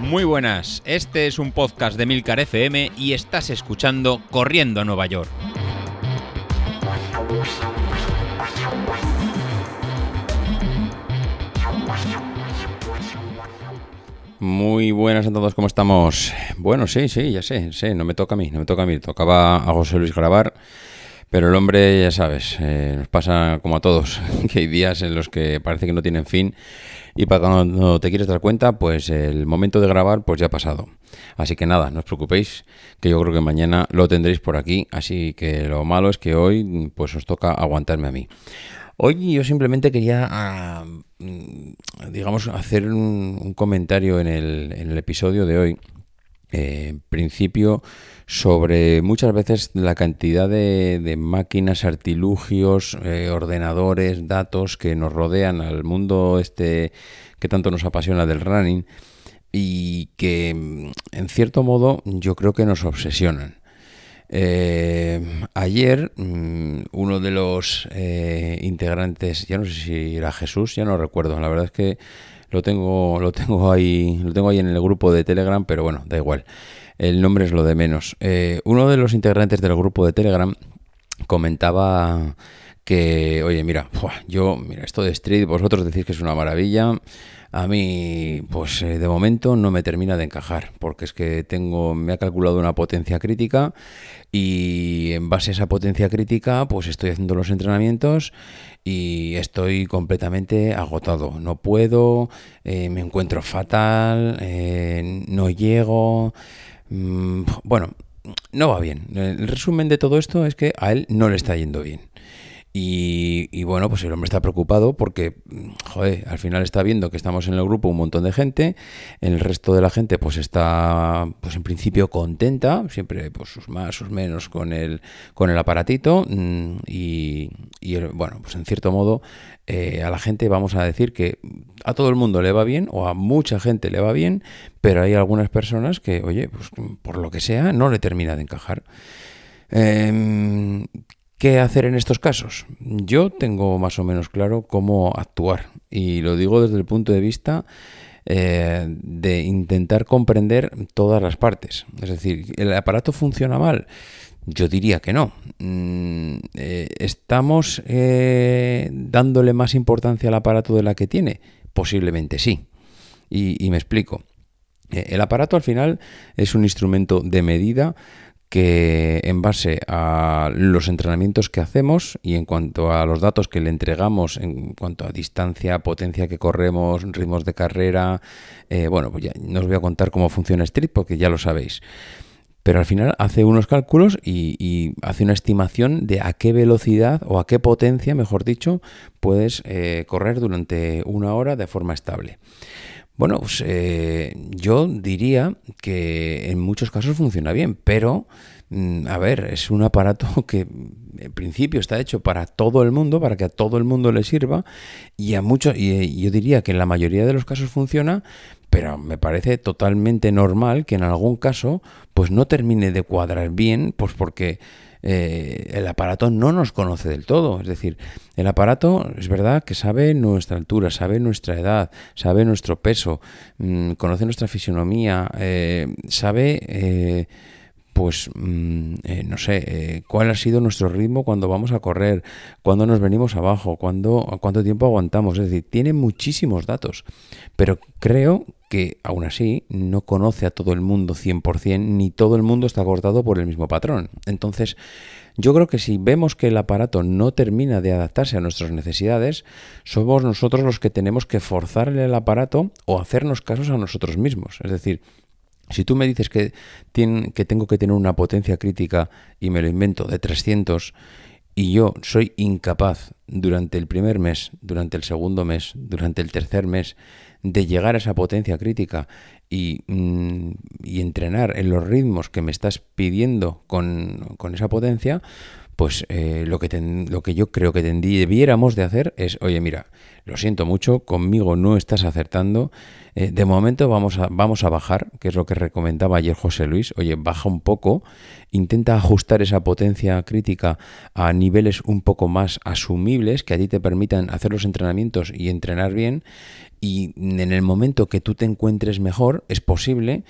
Muy buenas, este es un podcast de Milcar FM y estás escuchando Corriendo a Nueva York. Muy buenas a todos, ¿cómo estamos? Bueno, sí, sí, ya sé, sé, no me toca a mí, no me toca a mí, tocaba a José Luis grabar, pero el hombre, ya sabes, eh, nos pasa como a todos, que hay días en los que parece que no tienen fin y para cuando te quieres dar cuenta, pues el momento de grabar pues ya ha pasado. Así que nada, no os preocupéis, que yo creo que mañana lo tendréis por aquí, así que lo malo es que hoy pues os toca aguantarme a mí. Hoy yo simplemente quería, ah, mm, digamos, hacer un, comentario en el, en el, episodio de hoy. Eh, en principio, sobre muchas veces la cantidad de, máquinas, artilugios, eh, ordenadores, datos que nos rodean al mundo este que tanto nos apasiona del running y que en cierto modo yo creo que nos obsesionan. Eh, ayer mm, uno de los eh, integrantes, ya no sé si era Jesús, ya no recuerdo, la verdad es que lo tengo, lo tengo ahí, lo tengo ahí en el grupo de Telegram, pero bueno, da igual el nombre es lo de menos. Eh, uno de los integrantes del grupo de Telegram comentaba que, oye, mira, yo, mira, esto de Street, vosotros decís que es una maravilla. A mí, pues eh, de momento no me termina de encajar, porque es que tengo, me ha calculado una potencia crítica y en base a esa potencia crítica, pues estoy haciendo los entrenamientos y estoy completamente agotado. No puedo, eh, me encuentro fatal, no llego. Mm, bueno, no va bien. El resumen de todo esto es que a él no le está yendo bien. Y, bueno, pues el hombre está preocupado porque, joder, al final está viendo que estamos en el grupo un montón de gente, el resto de la gente pues está, pues en principio contenta, siempre pues sus más, sus menos con el, con el aparatito mm, y, bueno, pues en cierto modo eh, a la gente vamos a decir que a todo el mundo le va bien o a mucha gente le va bien, pero hay algunas personas que, oye, pues por lo que sea, no le termina de encajar. Em, ¿Qué hacer en estos casos? Yo tengo más o menos claro cómo actuar y lo digo desde el punto de vista eh, de intentar comprender todas las partes. Es decir, ¿el aparato funciona mal? Yo diría que no. Mm, eh, ¿Estamos eh, dándole más importancia al aparato de la que tiene? Posiblemente sí. y me explico. el aparato al final es un instrumento de medida que en base a los entrenamientos que hacemos y en cuanto a los datos que le entregamos, en cuanto a distancia, potencia que corremos, ritmos de carrera, eh, bueno, pues ya no os voy a contar cómo funciona Street porque ya lo sabéis. Pero al final hace unos cálculos y, hace una estimación de a qué velocidad o a qué potencia, mejor dicho, puedes eh, correr durante una hora de forma estable. Bueno, pues, eh, yo diría que en muchos casos funciona bien, pero mm, a ver, es un aparato que en principio está hecho para todo el mundo, para que a todo el mundo le sirva, y a muchos, y yo diría que en la mayoría de los casos funciona, pero me parece totalmente normal que en algún caso, pues no termine de cuadrar bien, pues porque eh, el aparato no nos conoce del todo. Es decir, el aparato es verdad que sabe nuestra altura, sabe nuestra edad, sabe nuestro peso, mm, conoce nuestra fisionomía, eh, sabe... Eh, pues mm, no sé, cuál ha sido nuestro ritmo cuando vamos a correr, cuando nos venimos abajo, cuando, cuánto tiempo aguantamos. Es decir, tiene muchísimos datos. Pero creo que aún así no conoce a todo el mundo 100%, ni todo el mundo está cortado por el mismo patrón. Entonces, yo creo que si vemos que el aparato no termina de adaptarse a nuestras necesidades, somos nosotros los que tenemos que forzarle el aparato o hacernos casos a nosotros mismos. Es decir, si tú me dices que, que tengo que tener una potencia crítica y me lo invento de 300 y yo soy incapaz durante el primer mes, durante el segundo mes, durante el tercer mes, de llegar a esa potencia crítica y, mm, entrenar en los ritmos que me estás pidiendo con, esa potencia, pues eh, lo, que lo que yo creo que debiéramos de hacer es, oye, mira, lo siento mucho, conmigo no estás acertando, eh, de momento vamos a, vamos a bajar, que es lo que recomendaba ayer José Luis, oye, baja un poco, intenta ajustar esa potencia crítica a niveles un poco más asumibles, que a ti te permitan hacer los entrenamientos y entrenar bien, y en el momento que tú te encuentres mejor, es posible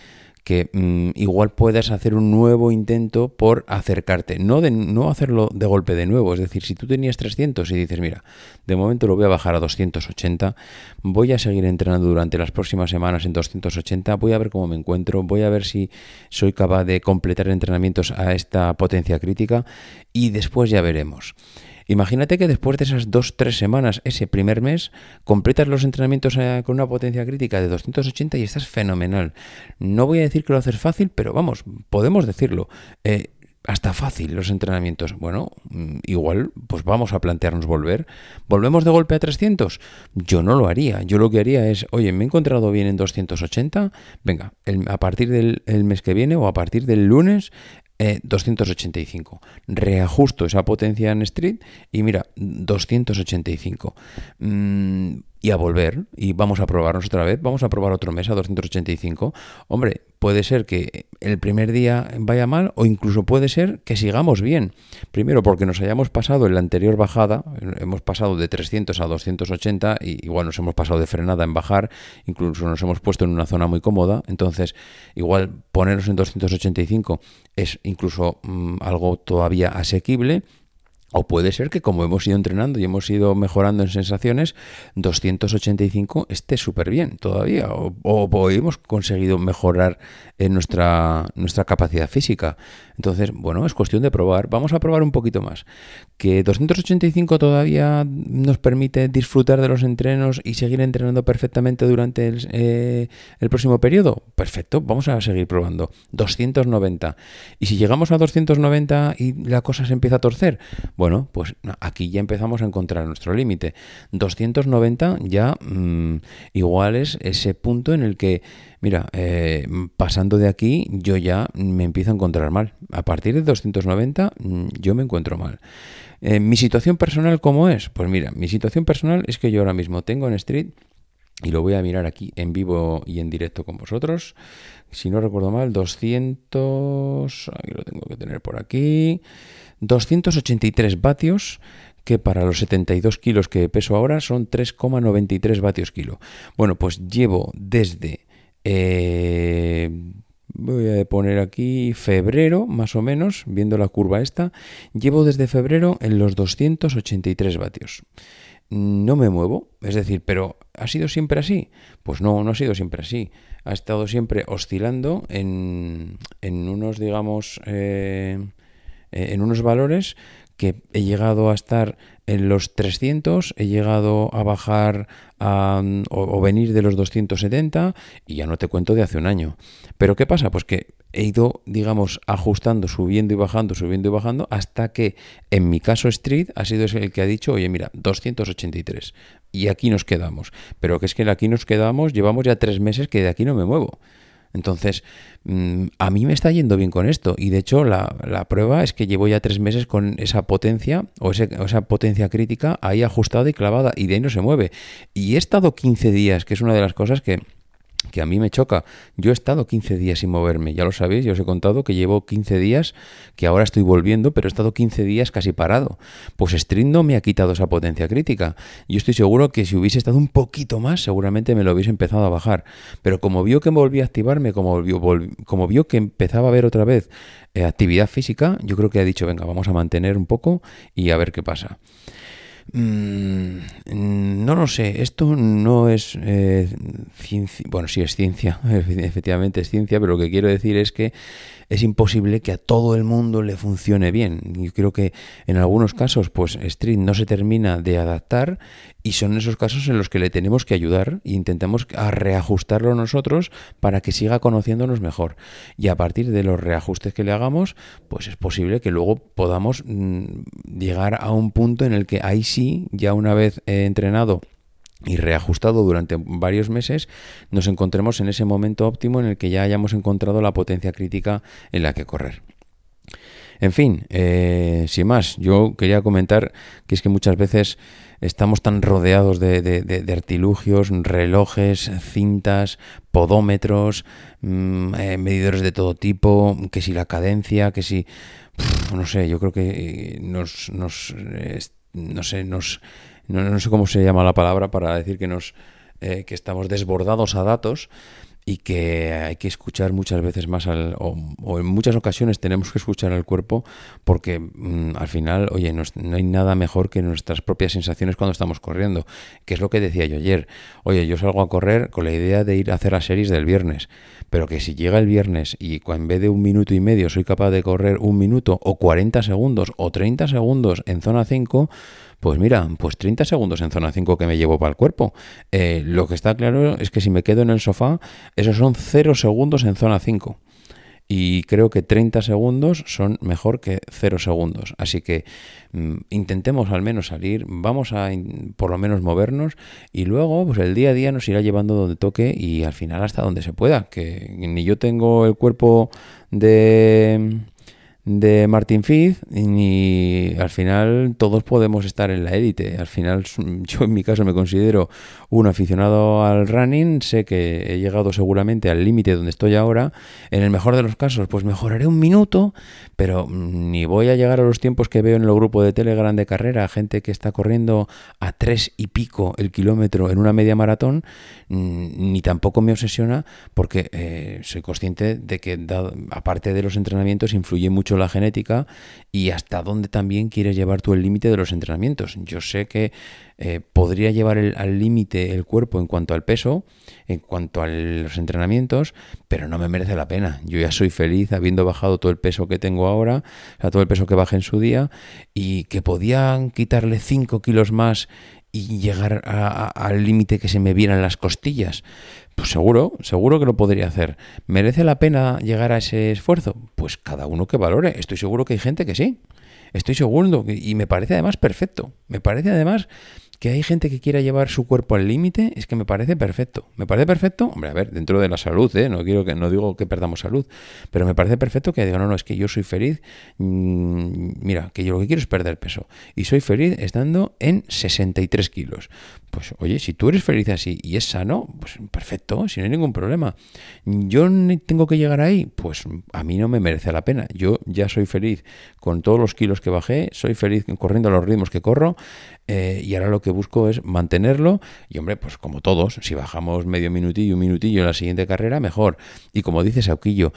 que mm, igual puedas hacer un nuevo intento por acercarte, no, de, no hacerlo de golpe de nuevo, es decir, si tú tenías 300 y dices, mira, de momento lo voy a bajar a 280, voy a seguir entrenando durante las próximas semanas en 280, voy a ver cómo me encuentro, voy a ver si soy capaz de completar entrenamientos a esta potencia crítica y después ya veremos. Imagínate que después de esas dos, tres semanas, ese primer mes, completas los entrenamientos eh, con una potencia crítica de 280 y estás fenomenal. No voy a decir que lo haces fácil, pero vamos, podemos decirlo. Eh, hasta fácil los entrenamientos. Bueno, mm, igual, pues vamos a plantearnos volver. ¿Volvemos de golpe a 300? Yo no lo haría. Yo lo que haría es, oye, me he encontrado bien en 280. Venga, a partir del mes que viene o a partir del lunes 285. Eh, Reajusto esa potencia en street y mira, 285. Mm, y a volver y vamos a probarnos otra vez, vamos a probar otro mes a 285. Hombre, puede ser que el primer día vaya mal o incluso puede ser que sigamos bien. Primero porque nos hayamos pasado en la anterior bajada, hemos pasado de 300 a 280 y igual nos hemos pasado de frenada en bajar, incluso nos hemos puesto en una zona muy cómoda, entonces igual ponernos en 285 es incluso mm, algo todavía asequible o puede ser que como hemos ido entrenando y hemos ido mejorando en sensaciones, 285 esté súper bien todavía. O, o, hemos conseguido mejorar en nuestra, nuestra capacidad física. Entonces, bueno, es cuestión de probar. Vamos a probar un poquito más. Que 285 todavía nos permite disfrutar de los entrenos y seguir entrenando perfectamente durante el, eh, el próximo periodo. Perfecto, vamos a seguir probando. 290. Y si llegamos a 290 y la cosa se empieza a torcer, bueno, pues aquí ya empezamos a encontrar nuestro límite. 290 ya mm, igual es ese punto en el que, mira, eh, pasando de aquí yo ya me empiezo a encontrar mal. A partir de 290 mm, yo me encuentro mal. Eh, ¿Mi situación personal cómo es? Pues mira, mi situación personal es que yo ahora mismo tengo en Street y lo voy a mirar aquí en vivo y en directo con vosotros. Si no recuerdo mal, 200, aquí lo tengo que tener por aquí. 283 vatios que para los 72 kilos que peso ahora son 3,93 vatios kilo. Bueno, pues llevo desde... Eh, voy a poner aquí febrero, más o menos, viendo la curva esta, llevo desde febrero en los 283 vatios. No me muevo, es decir, pero ¿ha sido siempre así? Pues no, no ha sido siempre así. Ha estado siempre oscilando en, en unos, digamos, eh, eh, en unos valores que he llegado a estar en los 300, he llegado a bajar o, venir de los 270 y ya no te cuento de hace un año. Pero ¿qué pasa? Pues que he ido, digamos, ajustando, subiendo y bajando, subiendo y bajando, hasta que en mi caso Street ha sido el que ha dicho, oye, mira, 283. Y aquí nos quedamos. Pero que es que aquí nos quedamos, llevamos ya tres meses que de aquí no me muevo. Entonces, mm, a mí me está yendo bien con esto y de hecho la, prueba es que llevo ya tres meses con esa potencia o, esa potencia crítica ahí ajustada y clavada y de ahí no se mueve. Y he estado 15 días, que es una de las cosas que que a mí me choca. Yo he estado 15 días sin moverme, ya lo sabéis, yo os he contado que llevo 15 días, que ahora estoy volviendo, pero he estado 15 días casi parado. Pues String no me ha quitado esa potencia crítica. Yo estoy seguro que si hubiese estado un poquito más, seguramente me lo hubiese empezado a bajar. Pero como vio que volví a activarme, como vio, como vio que empezaba a ver otra vez eh, actividad física, yo creo que ha dicho, venga, vamos a mantener un poco y a ver qué pasa. Mm, no lo sé, esto no es eh, ciencia, bueno, sí es ciencia, efectivamente es ciencia, pero lo que quiero decir es que es imposible que a todo el mundo le funcione bien. Yo creo que en algunos casos, pues Street no se termina de adaptar y son esos casos en los que le tenemos que ayudar e intentamos a reajustarlo nosotros para que siga conociéndonos mejor. Y a partir de los reajustes que le hagamos, pues es posible que luego podamos mm, llegar a un punto en el que ahí sí, ya una vez entrenado y reajustado durante varios meses, nos encontremos en ese momento óptimo en el que ya hayamos encontrado la potencia crítica en la que correr. En fin, eh, sin más, yo quería comentar que es que muchas veces estamos tan rodeados de, artilugios, relojes, cintas, podómetros, mm, eh, medidores de todo tipo, que si la cadencia, que si... no sé, yo creo que nos... nos no sé, nos no, sé cómo se llama la palabra para decir que nos eh, que estamos desbordados a datos y que hay que escuchar muchas veces más al, o, en muchas ocasiones tenemos que escuchar al cuerpo porque mm, al final, oye, no, no, hay nada mejor que nuestras propias sensaciones cuando estamos corriendo, que es lo que decía yo ayer. Oye, yo salgo a correr con la idea de ir a hacer las series del viernes, pero que si llega el viernes y en vez de un minuto y medio soy capaz de correr un minuto o 40 segundos o 30 segundos en zona 5, pues mira, pues 30 segundos en zona 5 que me llevo para el cuerpo. Eh, lo que está claro es que si me quedo en el sofá, esos son 0 segundos en zona 5 y creo que 30 segundos son mejor que 0 segundos. Así que mm, intentemos al menos salir, vamos a por lo menos movernos y luego pues el día a día nos irá llevando donde toque y al final hasta donde se pueda, que ni yo tengo el cuerpo de de Martin Fitz y al final todos podemos estar en la élite. Al final yo en mi caso me considero un aficionado al running, sé que he llegado seguramente al límite donde estoy ahora. En el mejor de los casos pues mejoraré un minuto, pero ni voy a llegar a los tiempos que veo en el grupo de Telegram de carrera, gente que está corriendo a tres y pico el kilómetro en una media maratón, ni tampoco me obsesiona porque eh, soy consciente de que aparte de los entrenamientos influye mucho la genética y hasta dónde también quieres llevar tú el límite de los entrenamientos. Yo sé que eh, podría llevar al límite el cuerpo en cuanto al peso, en cuanto a los entrenamientos, pero no me merece la pena. Yo ya soy feliz habiendo bajado todo el peso que tengo ahora, o todo el peso que bajé en su día, y que podían quitarle 5 kilos más y llegar al límite que se me vieran las costillas. Pues seguro, seguro que lo podría hacer. ¿Merece la pena llegar a ese esfuerzo? Pues cada uno que valore. Estoy seguro que hay gente que sí. Estoy seguro y me parece además perfecto. Me parece además que hay gente que quiera llevar su cuerpo al límite, es que me parece perfecto. Me parece perfecto, hombre, a ver, dentro de la salud, ¿eh? no quiero que no digo que perdamos salud, pero me parece perfecto que diga, no, no, es que yo soy feliz, mm, mira, que yo lo que quiero es perder peso y soy feliz estando en 63 kilos. Pues oye, si tú eres feliz así y es sano, pues perfecto, si no hay ningún problema. Yo tengo que llegar ahí, pues a mí no me merece la pena. Yo ya soy feliz con todos los kilos que bajé, soy feliz corriendo a los ritmos que corro eh, y ahora lo que busco es mantenerlo y hombre, pues como todos, si bajamos medio minutillo, un minutillo en la siguiente carrera, mejor. Y como dice Sauquillo,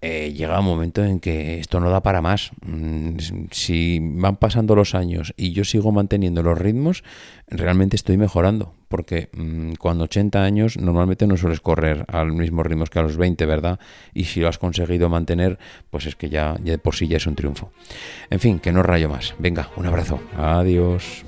eh, llega un momento en que esto no da para más. Mm, si van pasando los años y yo sigo manteniendo los ritmos, realmente estoy mejorando. Porque mm, cuando 80 años normalmente no sueles correr al mismo ritmo que a los 20, ¿verdad? Y si lo has conseguido mantener, pues es que ya, ya por sí ya es un triunfo. En fin, que no rayo más. Venga, un abrazo. Adiós.